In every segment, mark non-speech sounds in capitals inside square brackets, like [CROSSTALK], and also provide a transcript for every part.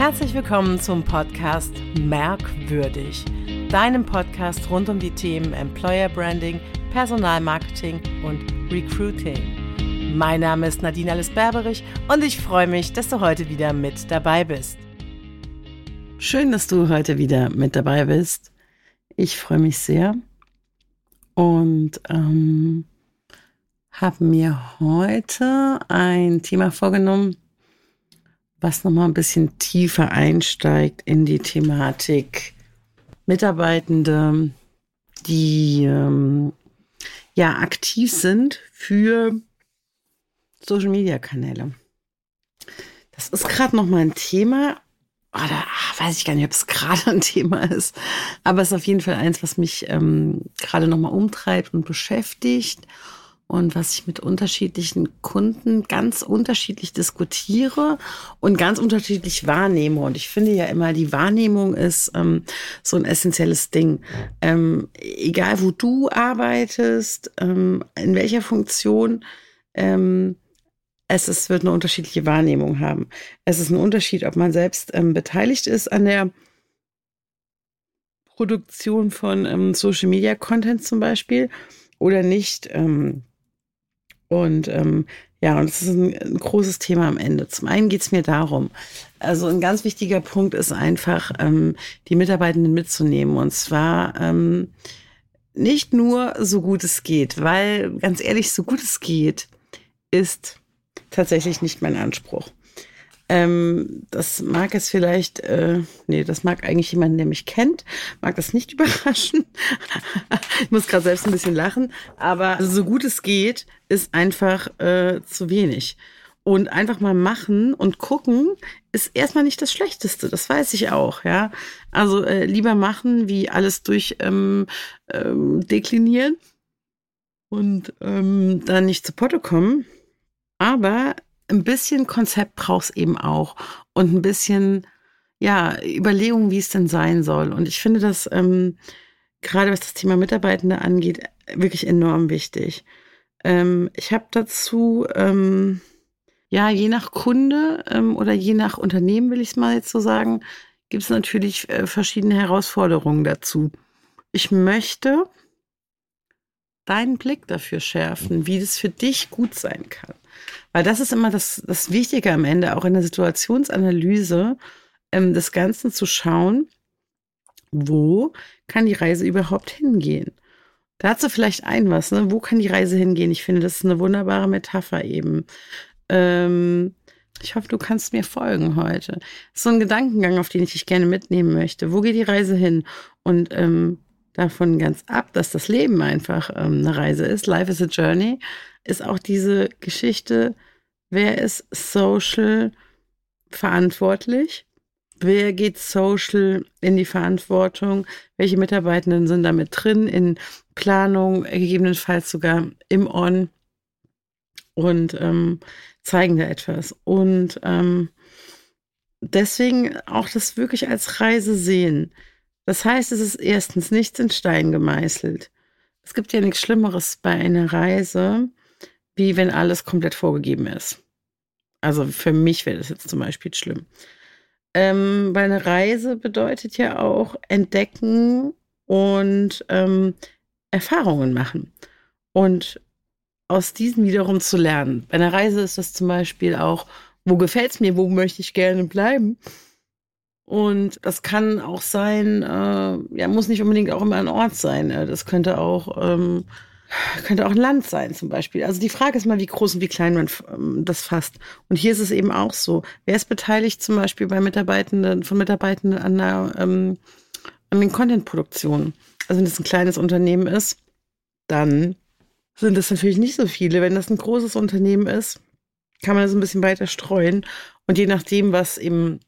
Herzlich willkommen zum Podcast Merkwürdig, deinem Podcast rund um die Themen Employer Branding, Personalmarketing und Recruiting. Mein Name ist Nadine Alice Berberich und ich freue mich, dass du heute wieder mit dabei bist. Schön, dass du heute wieder mit dabei bist. Ich freue mich sehr und ähm, habe mir heute ein Thema vorgenommen, was nochmal ein bisschen tiefer einsteigt in die Thematik Mitarbeitende, die ähm, ja aktiv sind für Social Media Kanäle. Das ist gerade nochmal ein Thema. Oder ach, weiß ich gar nicht, ob es [LAUGHS] gerade ein Thema ist. Aber es ist auf jeden Fall eins, was mich ähm, gerade nochmal umtreibt und beschäftigt und was ich mit unterschiedlichen Kunden ganz unterschiedlich diskutiere und ganz unterschiedlich wahrnehme. Und ich finde ja immer, die Wahrnehmung ist ähm, so ein essentielles Ding. Ähm, egal, wo du arbeitest, ähm, in welcher Funktion, ähm, es ist, wird eine unterschiedliche Wahrnehmung haben. Es ist ein Unterschied, ob man selbst ähm, beteiligt ist an der Produktion von ähm, Social Media Content zum Beispiel oder nicht. Ähm, und ähm, ja, und das ist ein, ein, großes Thema am Ende. Zum einen geht es mir darum, also ein ganz wichtiger Punkt ist einfach, ähm, die Mitarbeitenden mitzunehmen. Und zwar ähm, nicht nur so gut es geht, weil ganz ehrlich, so gut es geht, ist tatsächlich nicht mein Anspruch. Ähm, das mag es vielleicht, äh, nee, das mag eigentlich jemand, der mich kennt, mag das nicht [LAUGHS] überraschen. ich muss gerade selbst ein bisschen lachen, aber so gut es geht, ist einfach äh, zu wenig. Und einfach mal machen und gucken ist erstmal nicht das Schlechteste, das weiß ich auch, ja. Also äh, lieber machen, wie alles durch ähm, ähm, deklinieren und ähm, dann nicht zu Potte kommen. Aber ein bisschen Konzept brauchst eben auch und ein bisschen ja Überlegung, wie es denn sein soll. Und ich finde das ähm, gerade was das Thema Mitarbeitende angeht wirklich enorm wichtig. Ähm, ich habe dazu ähm, ja je nach Kunde ähm, oder je nach Unternehmen will ich es mal jetzt so sagen, gibt es natürlich äh, verschiedene Herausforderungen dazu. Ich möchte deinen Blick dafür schärfen, wie das für dich gut sein kann. Weil das ist immer das, das Wichtige am Ende, auch in der Situationsanalyse ähm, des Ganzen zu schauen, wo kann die Reise überhaupt hingehen? Dazu vielleicht ein was, ne? Wo kann die Reise hingehen? Ich finde, das ist eine wunderbare Metapher eben. Ähm, ich hoffe, du kannst mir folgen heute. Das ist so ein Gedankengang, auf den ich dich gerne mitnehmen möchte. Wo geht die Reise hin? Und ähm, davon ganz ab, dass das Leben einfach ähm, eine Reise ist. Life is a Journey ist auch diese Geschichte, wer ist social verantwortlich? Wer geht social in die Verantwortung? Welche Mitarbeitenden sind damit drin in Planung, gegebenenfalls sogar im On und ähm, zeigen da etwas? Und ähm, deswegen auch das wirklich als Reise sehen. Das heißt, es ist erstens nichts in Stein gemeißelt. Es gibt ja nichts Schlimmeres bei einer Reise, wie wenn alles komplett vorgegeben ist. Also für mich wäre das jetzt zum Beispiel schlimm. Ähm, weil eine Reise bedeutet ja auch entdecken und ähm, Erfahrungen machen. Und aus diesen wiederum zu lernen. Bei einer Reise ist das zum Beispiel auch, wo gefällt es mir, wo möchte ich gerne bleiben. Und das kann auch sein, äh, ja, muss nicht unbedingt auch immer ein Ort sein. Äh, das könnte auch ähm, könnte auch ein Land sein zum Beispiel. Also die Frage ist mal, wie groß und wie klein man ähm, das fasst. Und hier ist es eben auch so. Wer ist beteiligt zum Beispiel bei Mitarbeitenden, von Mitarbeitenden an, der, ähm, an den Content-Produktionen? Also wenn das ein kleines Unternehmen ist, dann sind das natürlich nicht so viele. Wenn das ein großes Unternehmen ist, kann man das ein bisschen weiter streuen. Und je nachdem, was eben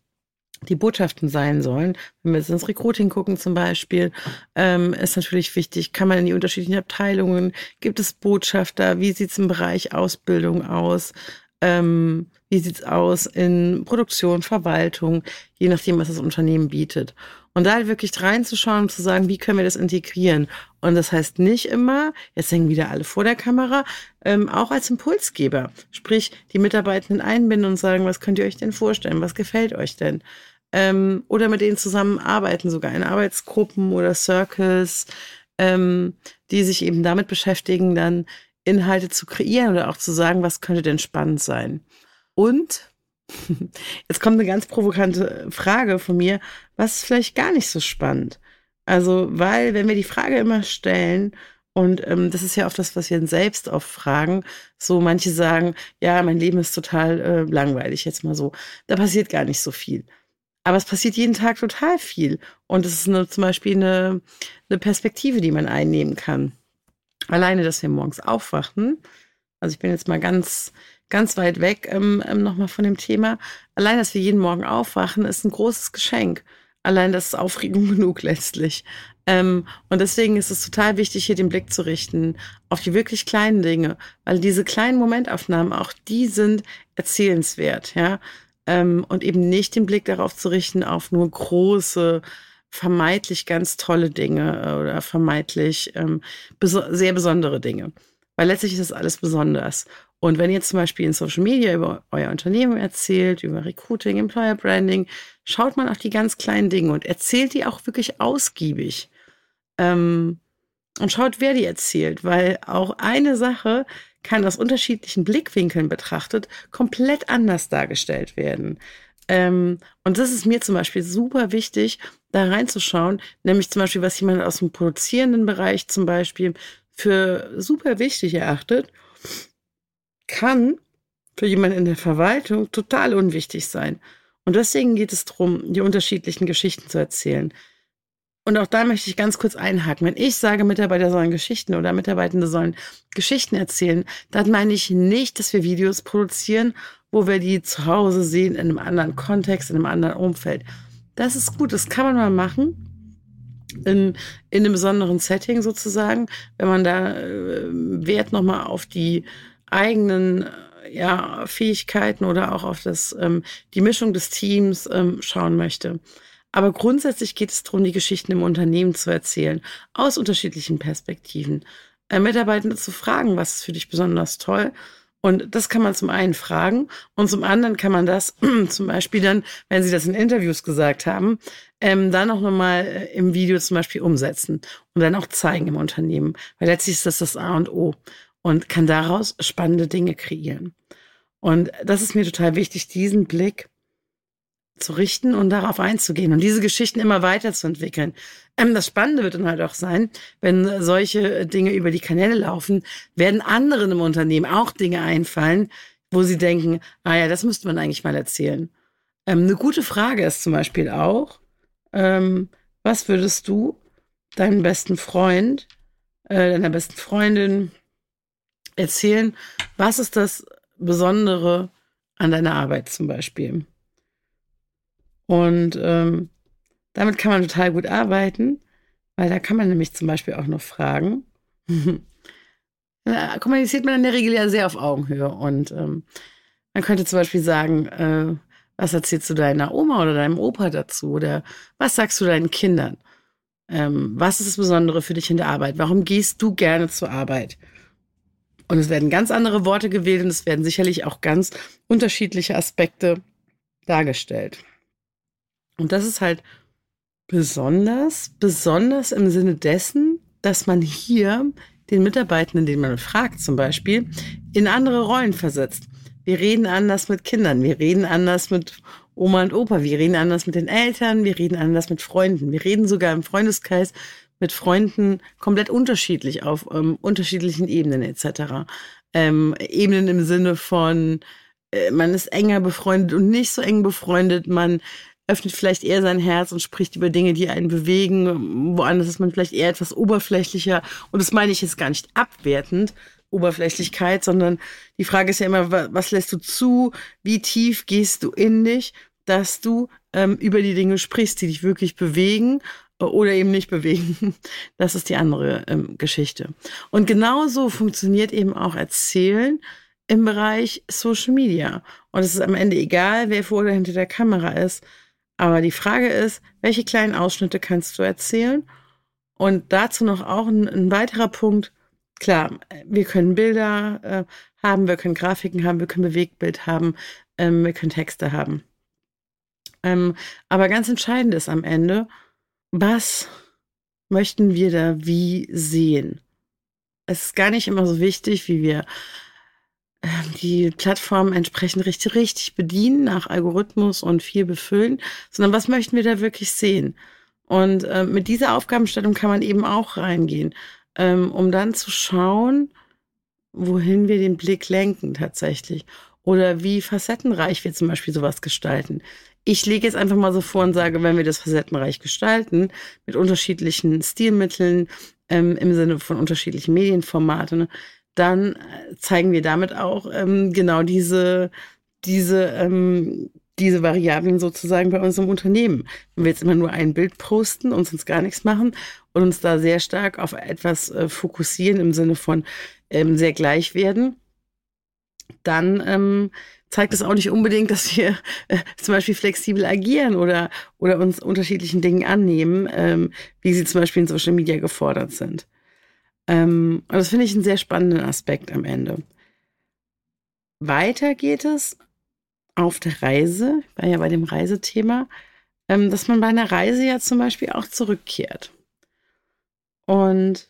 die Botschaften sein sollen. Wenn wir jetzt ins Recruiting gucken zum Beispiel, ähm, ist natürlich wichtig, kann man in die unterschiedlichen Abteilungen, gibt es Botschafter, wie sieht es im Bereich Ausbildung aus, ähm, wie sieht es aus in Produktion, Verwaltung, je nachdem, was das Unternehmen bietet. Und da halt wirklich reinzuschauen und zu sagen, wie können wir das integrieren? Und das heißt nicht immer, jetzt hängen wieder alle vor der Kamera, ähm, auch als Impulsgeber. Sprich, die Mitarbeitenden einbinden und sagen, was könnt ihr euch denn vorstellen? Was gefällt euch denn? Ähm, oder mit denen zusammenarbeiten, sogar in Arbeitsgruppen oder Circles, ähm, die sich eben damit beschäftigen, dann Inhalte zu kreieren oder auch zu sagen, was könnte denn spannend sein. Und [LAUGHS] jetzt kommt eine ganz provokante Frage von mir, was ist vielleicht gar nicht so spannend? Also, weil, wenn wir die Frage immer stellen, und ähm, das ist ja oft das, was wir selbst oft fragen. So, manche sagen, ja, mein Leben ist total äh, langweilig, jetzt mal so. Da passiert gar nicht so viel. Aber es passiert jeden Tag total viel. Und es ist eine, zum Beispiel eine, eine Perspektive, die man einnehmen kann. Alleine, dass wir morgens aufwachen. Also ich bin jetzt mal ganz, ganz weit weg ähm, ähm, nochmal von dem Thema. Allein, dass wir jeden Morgen aufwachen, ist ein großes Geschenk. Allein das ist Aufregung [LAUGHS] genug letztlich. Ähm, und deswegen ist es total wichtig, hier den Blick zu richten auf die wirklich kleinen Dinge, weil diese kleinen Momentaufnahmen, auch die sind erzählenswert, ja. Ähm, und eben nicht den Blick darauf zu richten, auf nur große, vermeintlich ganz tolle Dinge äh, oder vermeintlich ähm, beso sehr besondere Dinge. Weil letztlich ist das alles besonders. Und wenn ihr zum Beispiel in Social Media über euer Unternehmen erzählt, über Recruiting, Employer Branding, schaut man auf die ganz kleinen Dinge und erzählt die auch wirklich ausgiebig. Ähm, und schaut, wer die erzählt, weil auch eine Sache kann aus unterschiedlichen Blickwinkeln betrachtet komplett anders dargestellt werden. Ähm, und das ist mir zum Beispiel super wichtig, da reinzuschauen, nämlich zum Beispiel, was jemand aus dem produzierenden Bereich zum Beispiel für super wichtig erachtet, kann für jemanden in der Verwaltung total unwichtig sein. Und deswegen geht es darum, die unterschiedlichen Geschichten zu erzählen. Und auch da möchte ich ganz kurz einhaken. Wenn ich sage, Mitarbeiter sollen Geschichten oder Mitarbeitende sollen Geschichten erzählen, dann meine ich nicht, dass wir Videos produzieren, wo wir die zu Hause sehen, in einem anderen Kontext, in einem anderen Umfeld. Das ist gut, das kann man mal machen. In, in einem besonderen Setting sozusagen, wenn man da äh, Wert nochmal auf die eigenen äh, ja, Fähigkeiten oder auch auf das, ähm, die Mischung des Teams ähm, schauen möchte. Aber grundsätzlich geht es darum, die Geschichten im Unternehmen zu erzählen, aus unterschiedlichen Perspektiven. Äh, Mitarbeitende zu fragen, was ist für dich besonders toll? Und das kann man zum einen fragen und zum anderen kann man das [CLEARS THROAT] zum Beispiel dann, wenn Sie das in Interviews gesagt haben, ähm, dann auch nochmal äh, im Video zum Beispiel umsetzen und dann auch zeigen im Unternehmen. Weil letztlich ist das das A und O und kann daraus spannende Dinge kreieren. Und das ist mir total wichtig, diesen Blick zu richten und darauf einzugehen und diese Geschichten immer weiterzuentwickeln. Ähm, das Spannende wird dann halt auch sein, wenn solche Dinge über die Kanäle laufen, werden anderen im Unternehmen auch Dinge einfallen, wo sie denken, ah ja, das müsste man eigentlich mal erzählen. Ähm, eine gute Frage ist zum Beispiel auch, ähm, was würdest du deinem besten Freund, äh, deiner besten Freundin erzählen, was ist das Besondere an deiner Arbeit zum Beispiel? Und ähm, damit kann man total gut arbeiten, weil da kann man nämlich zum Beispiel auch noch fragen. [LAUGHS] da kommuniziert man in der Regel ja sehr auf Augenhöhe. Und ähm, man könnte zum Beispiel sagen, äh, was erzählst du deiner Oma oder deinem Opa dazu? Oder was sagst du deinen Kindern? Ähm, was ist das Besondere für dich in der Arbeit? Warum gehst du gerne zur Arbeit? Und es werden ganz andere Worte gewählt und es werden sicherlich auch ganz unterschiedliche Aspekte dargestellt. Und das ist halt besonders, besonders im Sinne dessen, dass man hier den Mitarbeitenden, den man fragt zum Beispiel, in andere Rollen versetzt. Wir reden anders mit Kindern, wir reden anders mit Oma und Opa, wir reden anders mit den Eltern, wir reden anders mit Freunden, wir reden sogar im Freundeskreis mit Freunden komplett unterschiedlich auf ähm, unterschiedlichen Ebenen etc. Ähm, Ebenen im Sinne von, äh, man ist enger befreundet und nicht so eng befreundet, man öffnet vielleicht eher sein Herz und spricht über Dinge, die einen bewegen. Woanders ist man vielleicht eher etwas oberflächlicher. Und das meine ich jetzt gar nicht abwertend, Oberflächlichkeit, sondern die Frage ist ja immer, was lässt du zu? Wie tief gehst du in dich, dass du ähm, über die Dinge sprichst, die dich wirklich bewegen äh, oder eben nicht bewegen. [LAUGHS] Das ist die andere ähm, Geschichte. Und genauso funktioniert eben auch Erzählen im Bereich Social Media. Und es ist am Ende egal, wer vor oder hinter der Kamera ist. Aber die Frage ist, welche kleinen Ausschnitte kannst du erzählen? Und dazu noch auch ein, ein weiterer Punkt. Klar, wir können Bilder äh, haben, wir können Grafiken haben, wir können Bewegtbild haben, ähm, wir können Texte haben. Ähm, aber ganz entscheidend ist am Ende, was möchten wir da wie sehen? Es ist gar nicht immer so wichtig, wie wir die Plattform entsprechend richtig, richtig bedienen nach Algorithmus und viel befüllen, sondern was möchten wir da wirklich sehen? Und äh, mit dieser Aufgabenstellung kann man eben auch reingehen, ähm, um dann zu schauen, wohin wir den Blick lenken tatsächlich. Oder wie facettenreich wir zum Beispiel sowas gestalten. Ich lege jetzt einfach mal so vor und sage, wenn wir das facettenreich gestalten, mit unterschiedlichen Stilmitteln, ähm, im Sinne von unterschiedlichen Medienformaten, dann äh, zeigen wir damit auch ähm, genau diese, diese, ähm, diese Variablen sozusagen bei uns im Unternehmen. Wenn wir jetzt immer nur ein Bild posten und sonst gar nichts machen und uns da sehr stark auf etwas äh, fokussieren im Sinne von ähm, sehr gleich werden, dann ähm, zeigt es auch nicht unbedingt, dass wir äh, zum Beispiel flexibel agieren oder, oder uns unterschiedlichen Dingen annehmen, ähm, wie sie zum Beispiel in Social Media gefordert sind. Ähm, und das finde ich einen sehr spannenden Aspekt am Ende. Weiter geht es auf der Reise, ich war ja bei dem Reisethema, ähm, dass man bei einer Reise ja zum Beispiel auch zurückkehrt. Und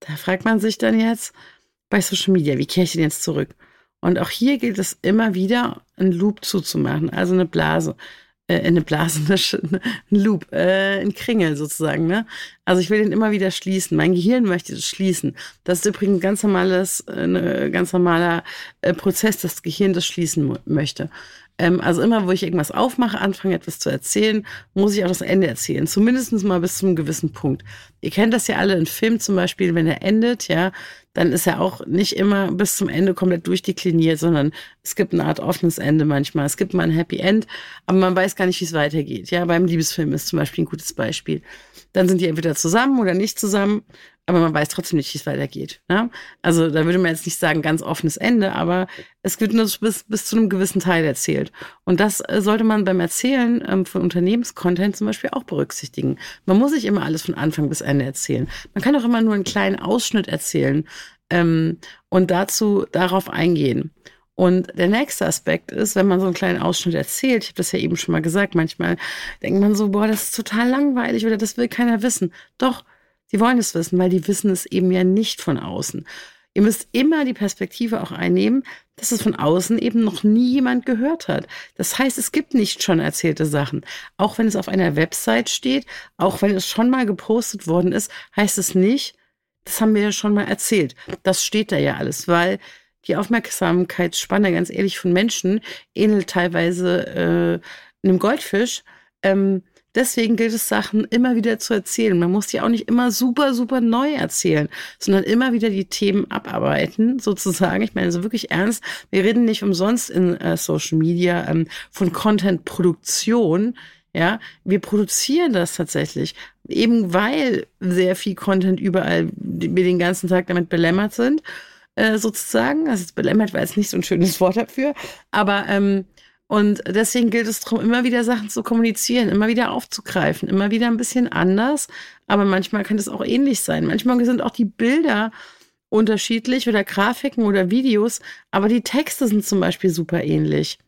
da fragt man sich dann jetzt bei Social Media, wie kehre ich denn jetzt zurück? Und auch hier gilt es immer wieder, einen Loop zuzumachen, also eine Blase. Äh, eine Blase, [LAUGHS] eine, ein Loop, äh, ein Kringel sozusagen. Ne? Also ich will den immer wieder schließen. Mein Gehirn möchte das schließen. Das ist übrigens ein ganz normales, äh, ein ganz normaler äh, Prozess, dass das Gehirn das schließen möchte. Ähm, also immer, wo ich irgendwas aufmache, anfange etwas zu erzählen, muss ich auch das Ende erzählen. Zumindest mal bis zu einem gewissen Punkt. Ihr kennt das ja alle in Film zum Beispiel, wenn er endet, ja, dann ist er auch nicht immer bis zum Ende komplett durchdekliniert, sondern es gibt eine Art offenes Ende manchmal. Es gibt mal ein Happy End, aber man weiß gar nicht, wie es weitergeht. Ja, beim Liebesfilm ist zum Beispiel ein gutes Beispiel. Dann sind die entweder zusammen oder nicht zusammen aber man weiß trotzdem nicht, wie es weitergeht. Ne? Also da würde man jetzt nicht sagen, ganz offenes Ende, aber es wird nur bis, bis zu einem gewissen Teil erzählt. Und das äh, sollte man beim Erzählen ähm, von Unternehmenscontent zum Beispiel auch berücksichtigen. Man muss nicht immer alles von Anfang bis Ende erzählen. Man kann auch immer nur einen kleinen Ausschnitt erzählen ähm, und dazu darauf eingehen. Und der nächste Aspekt ist, wenn man so einen kleinen Ausschnitt erzählt, ich habe das ja eben schon mal gesagt, manchmal denkt man so, boah, das ist total langweilig oder das will keiner wissen. Doch, Sie wollen es wissen, weil die wissen es eben ja nicht von außen. Ihr müsst immer die Perspektive auch einnehmen, dass es von außen eben noch nie jemand gehört hat. Das heißt, es gibt nicht schon erzählte Sachen. Auch wenn es auf einer Website steht, auch wenn es schon mal gepostet worden ist, heißt es nicht, das haben wir ja schon mal erzählt. Das steht da ja alles, weil die Aufmerksamkeitsspanne, ganz ehrlich, von Menschen ähnelt teilweise äh, einem Goldfisch. Ähm, Deswegen gilt es, Sachen immer wieder zu erzählen. Man muss die auch nicht immer super, super neu erzählen, sondern immer wieder die Themen abarbeiten, sozusagen. Ich meine, so wirklich ernst. Wir reden nicht umsonst in äh, Social Media ähm, von Content-Produktion. Ja, wir produzieren das tatsächlich, eben weil sehr viel Content überall wir den ganzen Tag damit belämmert sind, äh, sozusagen. Also belämmert war jetzt nicht so ein schönes Wort dafür, aber ähm, und deswegen gilt es darum, immer wieder Sachen zu kommunizieren, immer wieder aufzugreifen, immer wieder ein bisschen anders. Aber manchmal kann es auch ähnlich sein. Manchmal sind auch die Bilder unterschiedlich oder Grafiken oder Videos, aber die Texte sind zum Beispiel super ähnlich.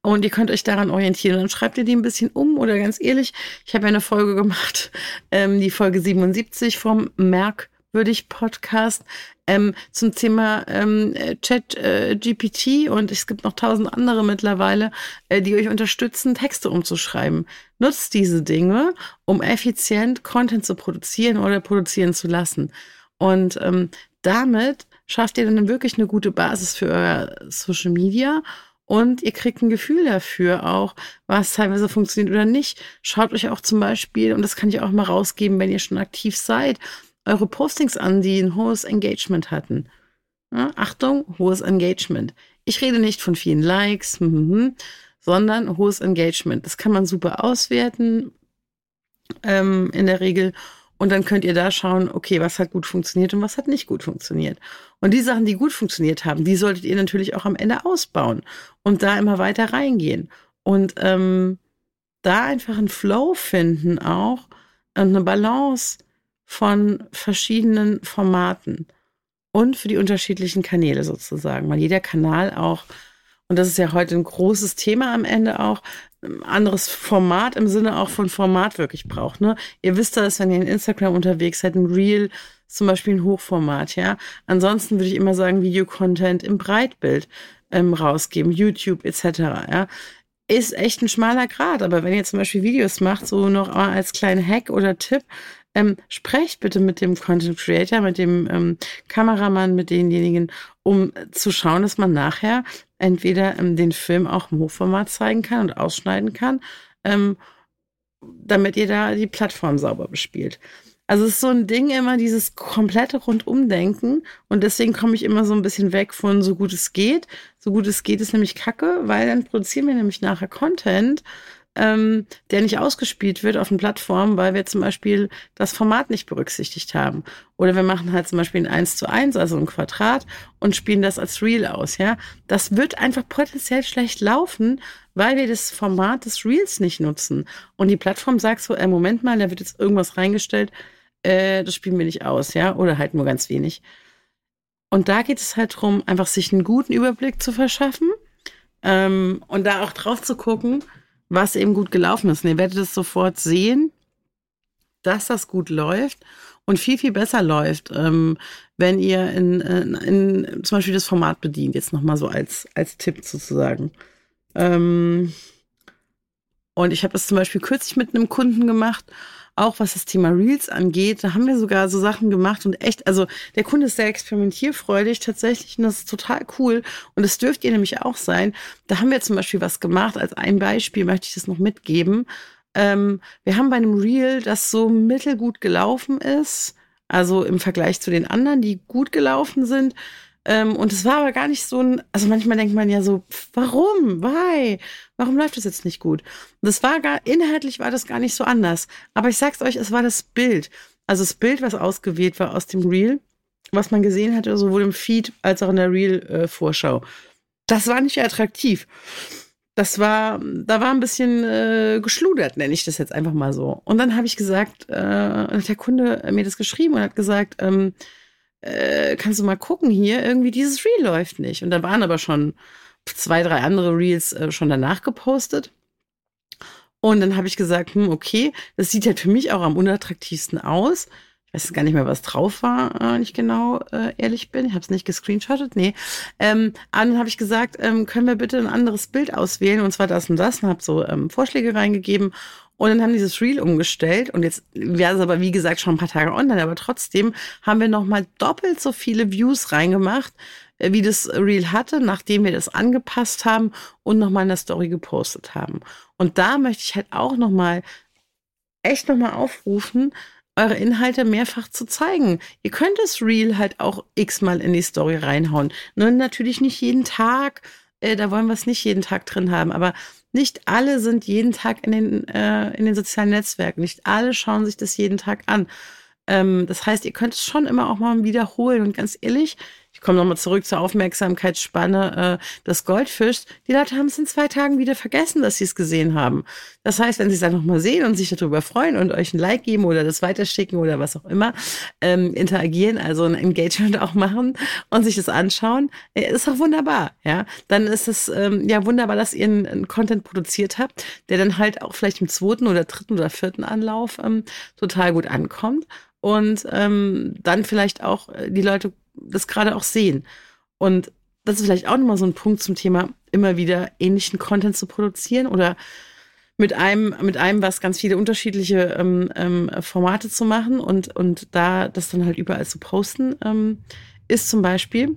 Und ihr könnt euch daran orientieren. Dann schreibt ihr die ein bisschen um oder ganz ehrlich, ich habe ja eine Folge gemacht, ähm, die Folge 77 vom Merkwürdig Podcast ähm, zum Thema ähm, Chat äh, GPT und es gibt noch tausend andere mittlerweile, äh, die euch unterstützen, Texte umzuschreiben. Nutzt diese Dinge, um effizient Content zu produzieren oder produzieren zu lassen. Und ähm, damit schafft ihr dann wirklich eine gute Basis für euer Social Media und ihr kriegt ein Gefühl dafür auch, was teilweise funktioniert oder nicht. Schaut euch auch zum Beispiel, und das kann ich auch mal rausgeben, wenn ihr schon aktiv seid, eure Postings an, die ein hohes Engagement hatten. Ja, Achtung, hohes Engagement. Ich rede nicht von vielen Likes, hm, hm, hm, sondern hohes Engagement. Das kann man super auswerten ähm, in der Regel. Und dann könnt ihr da schauen, okay, was hat gut funktioniert und was hat nicht gut funktioniert. Und die Sachen, die gut funktioniert haben, die solltet ihr natürlich auch am Ende ausbauen und da immer weiter reingehen. Und ähm, da einfach einen Flow finden auch und eine Balance von verschiedenen Formaten und für die unterschiedlichen Kanäle sozusagen, weil jeder Kanal auch und das ist ja heute ein großes Thema am Ende auch, ein anderes Format im Sinne auch von Format wirklich braucht. Ne? Ihr wisst das, wenn ihr in Instagram unterwegs seid, ein Reel, zum Beispiel ein Hochformat, ja. Ansonsten würde ich immer sagen, Videocontent im Breitbild ähm, rausgeben, YouTube etc. Ja ist echt ein schmaler Grad. Aber wenn ihr zum Beispiel Videos macht, so noch als kleinen Hack oder Tipp, ähm, sprecht bitte mit dem Content Creator, mit dem ähm, Kameramann, mit denjenigen, um zu schauen, dass man nachher entweder ähm, den Film auch im Hochformat zeigen kann und ausschneiden kann, ähm, damit ihr da die Plattform sauber bespielt. Also es ist so ein Ding immer, dieses komplette Rundumdenken. Und deswegen komme ich immer so ein bisschen weg von so gut es geht. So gut es geht ist nämlich Kacke, weil dann produzieren wir nämlich nachher Content, ähm, der nicht ausgespielt wird auf den Plattformen, weil wir zum Beispiel das Format nicht berücksichtigt haben. Oder wir machen halt zum Beispiel ein 1 zu 1, also ein Quadrat, und spielen das als Reel aus, ja. Das wird einfach potenziell schlecht laufen, weil wir das Format des Reels nicht nutzen. Und die Plattform sagt so, äh, Moment mal, da wird jetzt irgendwas reingestellt, äh, das spielen wir nicht aus, ja, oder halt nur ganz wenig. Und da geht es halt darum, einfach sich einen guten Überblick zu verschaffen ähm, und da auch drauf zu gucken, was eben gut gelaufen ist. Und ihr werdet es sofort sehen, dass das gut läuft und viel, viel besser läuft, ähm, wenn ihr in, in, in, zum Beispiel das Format bedient. Jetzt nochmal so als, als Tipp sozusagen. Ähm, und ich habe das zum Beispiel kürzlich mit einem Kunden gemacht auch was das Thema Reels angeht, da haben wir sogar so Sachen gemacht und echt, also der Kunde ist sehr experimentierfreudig tatsächlich und das ist total cool und das dürft ihr nämlich auch sein. Da haben wir zum Beispiel was gemacht, als ein Beispiel möchte ich das noch mitgeben. Ähm, wir haben bei einem Reel, das so mittelgut gelaufen ist, also im Vergleich zu den anderen, die gut gelaufen sind, ähm, und es war aber gar nicht so ein, also manchmal denkt man ja so, warum? Why? Warum läuft das jetzt nicht gut? Das war gar, inhaltlich war das gar nicht so anders. Aber ich sag's euch, es war das Bild. Also das Bild, was ausgewählt war aus dem Reel, was man gesehen hatte, sowohl im Feed als auch in der Reel-Vorschau. das war nicht attraktiv. Das war, da war ein bisschen äh, geschludert, nenne ich das jetzt einfach mal so. Und dann habe ich gesagt, äh, hat der Kunde mir das geschrieben und hat gesagt, ähm, äh, kannst du mal gucken hier, irgendwie dieses Reel läuft nicht. Und da waren aber schon zwei, drei andere Reels äh, schon danach gepostet. Und dann habe ich gesagt, hm, okay, das sieht halt für mich auch am unattraktivsten aus. Ich weiß gar nicht mehr, was drauf war, wenn ich genau äh, ehrlich bin. Ich habe es nicht gescreenshottet, nee. Ähm, dann habe ich gesagt, ähm, können wir bitte ein anderes Bild auswählen und zwar das und das und habe so ähm, Vorschläge reingegeben und dann haben die dieses Reel umgestellt und jetzt wäre es aber wie gesagt schon ein paar Tage online, aber trotzdem haben wir nochmal doppelt so viele Views reingemacht, äh, wie das Reel hatte, nachdem wir das angepasst haben und nochmal in der Story gepostet haben. Und da möchte ich halt auch nochmal, echt nochmal aufrufen, eure Inhalte mehrfach zu zeigen. Ihr könnt das Reel halt auch x-mal in die Story reinhauen. Nur natürlich nicht jeden Tag, äh, da wollen wir es nicht jeden Tag drin haben, aber nicht alle sind jeden Tag in den, äh, in den sozialen Netzwerken. Nicht alle schauen sich das jeden Tag an. Ähm, das heißt, ihr könnt es schon immer auch mal wiederholen. Und ganz ehrlich, ich komme nochmal zurück zur Aufmerksamkeitsspanne äh, des Goldfischs. Die Leute haben es in zwei Tagen wieder vergessen, dass sie es gesehen haben. Das heißt, wenn sie es dann nochmal sehen und sich darüber freuen und euch ein Like geben oder das weiterschicken oder was auch immer, ähm, interagieren, also ein Engagement [LAUGHS] auch machen und sich das anschauen, äh, ist auch wunderbar. Ja, dann ist es ähm, ja wunderbar, dass ihr einen, einen, Content produziert habt, der dann halt auch vielleicht im zweiten oder dritten oder vierten Anlauf ähm, total gut ankommt und ähm, dann vielleicht auch äh, die Leute das gerade auch sehen. Und das ist vielleicht auch nochmal so ein Punkt zum Thema, immer wieder ähnlichen Content zu produzieren oder mit einem, mit einem, was ganz viele unterschiedliche ähm, ähm, Formate zu machen und, und da das dann halt überall zu posten, ähm, ist zum Beispiel,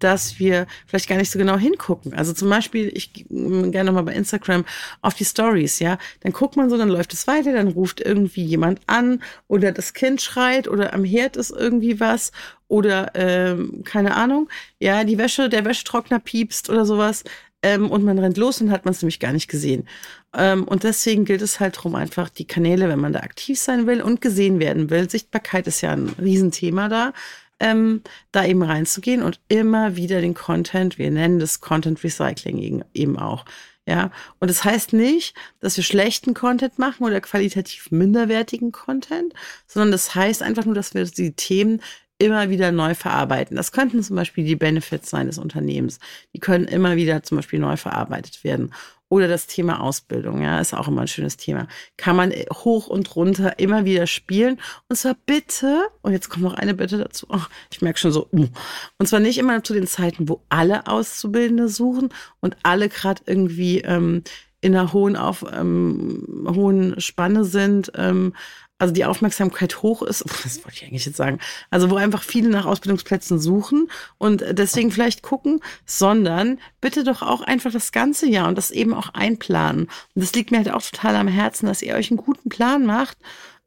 dass wir vielleicht gar nicht so genau hingucken. Also zum Beispiel, ich gerne nochmal bei Instagram auf die Stories, ja. Dann guckt man so, dann läuft es weiter, dann ruft irgendwie jemand an oder das Kind schreit oder am Herd ist irgendwie was oder ähm, keine Ahnung, ja, die Wäsche, der Wäschetrockner piepst oder sowas. Ähm, und man rennt los und hat man es nämlich gar nicht gesehen. Ähm, und deswegen gilt es halt darum, einfach die Kanäle, wenn man da aktiv sein will und gesehen werden will. Sichtbarkeit ist ja ein Riesenthema da ähm, da eben reinzugehen und immer wieder den Content, wir nennen das Content Recycling eben auch. Ja, und das heißt nicht, dass wir schlechten Content machen oder qualitativ minderwertigen Content, sondern das heißt einfach nur, dass wir die Themen immer wieder neu verarbeiten. Das könnten zum Beispiel die Benefits sein des Unternehmens. Die können immer wieder zum Beispiel neu verarbeitet werden. Oder das Thema Ausbildung, ja, ist auch immer ein schönes Thema. Kann man hoch und runter immer wieder spielen. Und zwar bitte, und jetzt kommt noch eine Bitte dazu, oh, ich merke schon so, uh. und zwar nicht immer zu den Zeiten, wo alle Auszubildende suchen und alle gerade irgendwie ähm, in einer hohen, auf, ähm, hohen Spanne sind, ähm, also die Aufmerksamkeit hoch ist, [LAUGHS] das wollte ich eigentlich jetzt sagen, also wo einfach viele nach Ausbildungsplätzen suchen und deswegen vielleicht gucken, sondern bitte doch auch einfach das ganze Jahr und das eben auch einplanen. Und das liegt mir halt auch total am Herzen, dass ihr euch einen guten Plan macht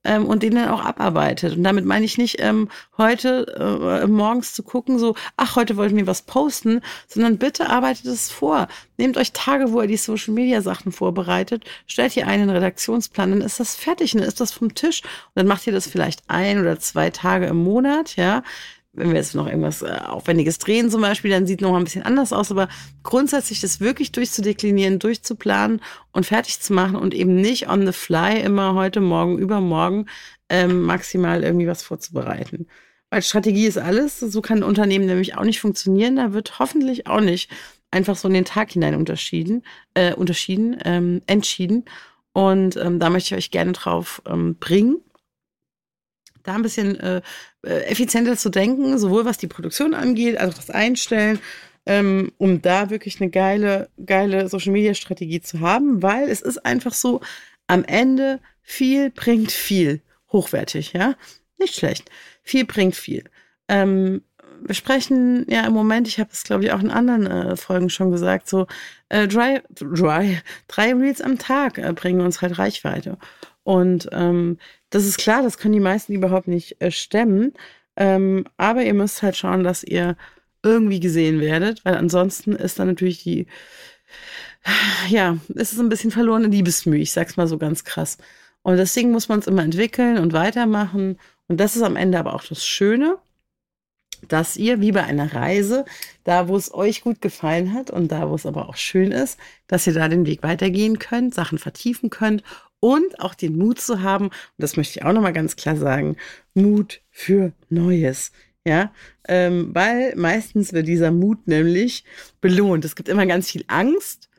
ähm, und den dann auch abarbeitet. Und damit meine ich nicht ähm, heute äh, morgens zu gucken, so, ach, heute wollten wir was posten, sondern bitte arbeitet es vor. Nehmt euch Tage, wo ihr die Social Media Sachen vorbereitet, stellt hier einen Redaktionsplan, dann ist das fertig, dann ist das vom Tisch und dann macht ihr das vielleicht ein oder zwei Tage im Monat, ja wenn wir jetzt noch irgendwas äh, Aufwendiges drehen zum Beispiel, dann sieht noch mal ein bisschen anders aus. Aber grundsätzlich das wirklich durchzudeklinieren, durchzuplanen und fertig zu machen und eben nicht on the fly immer heute, morgen, übermorgen ähm, maximal irgendwie was vorzubereiten. Weil Strategie ist alles. So kann ein Unternehmen nämlich auch nicht funktionieren. Da wird hoffentlich auch nicht einfach so in den Tag hinein unterschieden, äh, unterschieden, ähm, entschieden. Und ähm, da möchte ich euch gerne drauf ähm, bringen da ein bisschen äh, äh, effizienter zu denken, sowohl was die Produktion angeht, als auch das Einstellen, ähm, um da wirklich eine geile, geile Social-Media-Strategie zu haben, weil es ist einfach so, am Ende viel bringt viel. Hochwertig, ja? Nicht schlecht. Viel bringt viel. Ähm, wir sprechen ja im Moment, ich habe es glaube ich auch in anderen äh, Folgen schon gesagt, so äh, dry, dry, drei Reels am Tag äh, bringen uns halt Reichweite. Und ähm, das ist klar, das können die meisten überhaupt nicht äh, stemmen. Ähm, aber ihr müsst halt schauen, dass ihr irgendwie gesehen werdet, weil ansonsten ist dann natürlich die, ja, es ist ein bisschen verlorene Liebesmühe, ich sag's mal so ganz krass. Und deswegen muss man es immer entwickeln und weitermachen. Und das ist am Ende aber auch das Schöne, dass ihr wie bei einer Reise, da wo es euch gut gefallen hat und da wo es aber auch schön ist, dass ihr da den Weg weitergehen könnt, Sachen vertiefen könnt und auch den Mut zu haben, und das möchte ich auch nochmal ganz klar sagen, Mut für Neues. Ja, ähm, weil meistens wird dieser Mut nämlich belohnt. Es gibt immer ganz viel Angst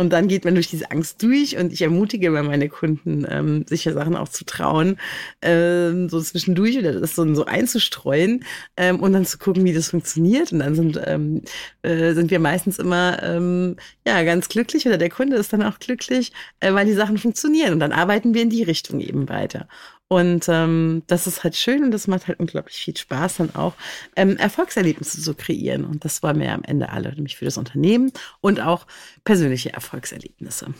und dann geht man durch diese Angst durch und ich ermutige immer meine Kunden, ähm, sich ja Sachen auch zu trauen, ähm, so zwischendurch oder das so, so einzustreuen ähm, und dann zu gucken, wie das funktioniert. Und dann sind, ähm, äh, sind wir meistens immer ähm, ja ganz glücklich oder der Kunde ist dann auch glücklich, äh, weil die Sachen funktionieren. Und dann arbeiten wir in die Richtung eben weiter. Und ähm, das ist halt schön und das macht halt unglaublich viel Spaß, dann auch ähm, Erfolgserlebnisse zu kreieren. Und das wollen wir ja am Ende alle, nämlich für das Unternehmen und auch persönliche Erfolgserlebnisse.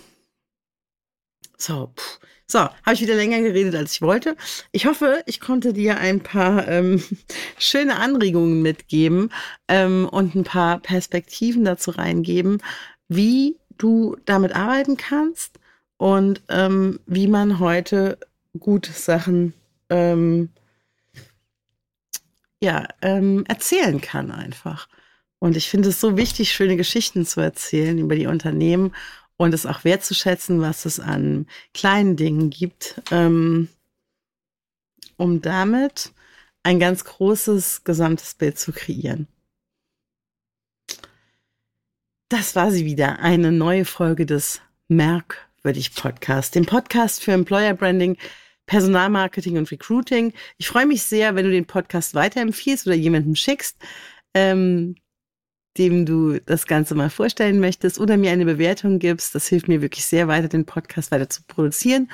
So, pff. so, habe ich wieder länger geredet, als ich wollte. Ich hoffe, ich konnte dir ein paar ähm, [LAUGHS] schöne Anregungen mitgeben ähm, und ein paar Perspektiven dazu reingeben, wie du damit arbeiten kannst und ähm, wie man heute gut Sachen ähm, ja, ähm, erzählen kann einfach. Und ich finde es so wichtig, schöne Geschichten zu erzählen über die Unternehmen und es auch wertzuschätzen, was es an kleinen Dingen gibt, ähm, um damit ein ganz großes gesamtes Bild zu kreieren. Das war sie wieder, eine neue Folge des Merkwürdig Podcast, dem Podcast für Employer Branding Personalmarketing und Recruiting. Ich freue mich sehr, wenn du den Podcast weiterempfiehlst oder jemandem schickst, ähm, dem du das Ganze mal vorstellen möchtest oder mir eine Bewertung gibst. Das hilft mir wirklich sehr weiter, den Podcast weiter zu produzieren.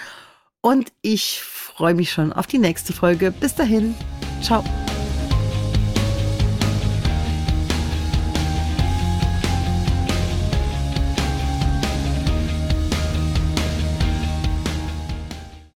Und ich freue mich schon auf die nächste Folge. Bis dahin. Ciao.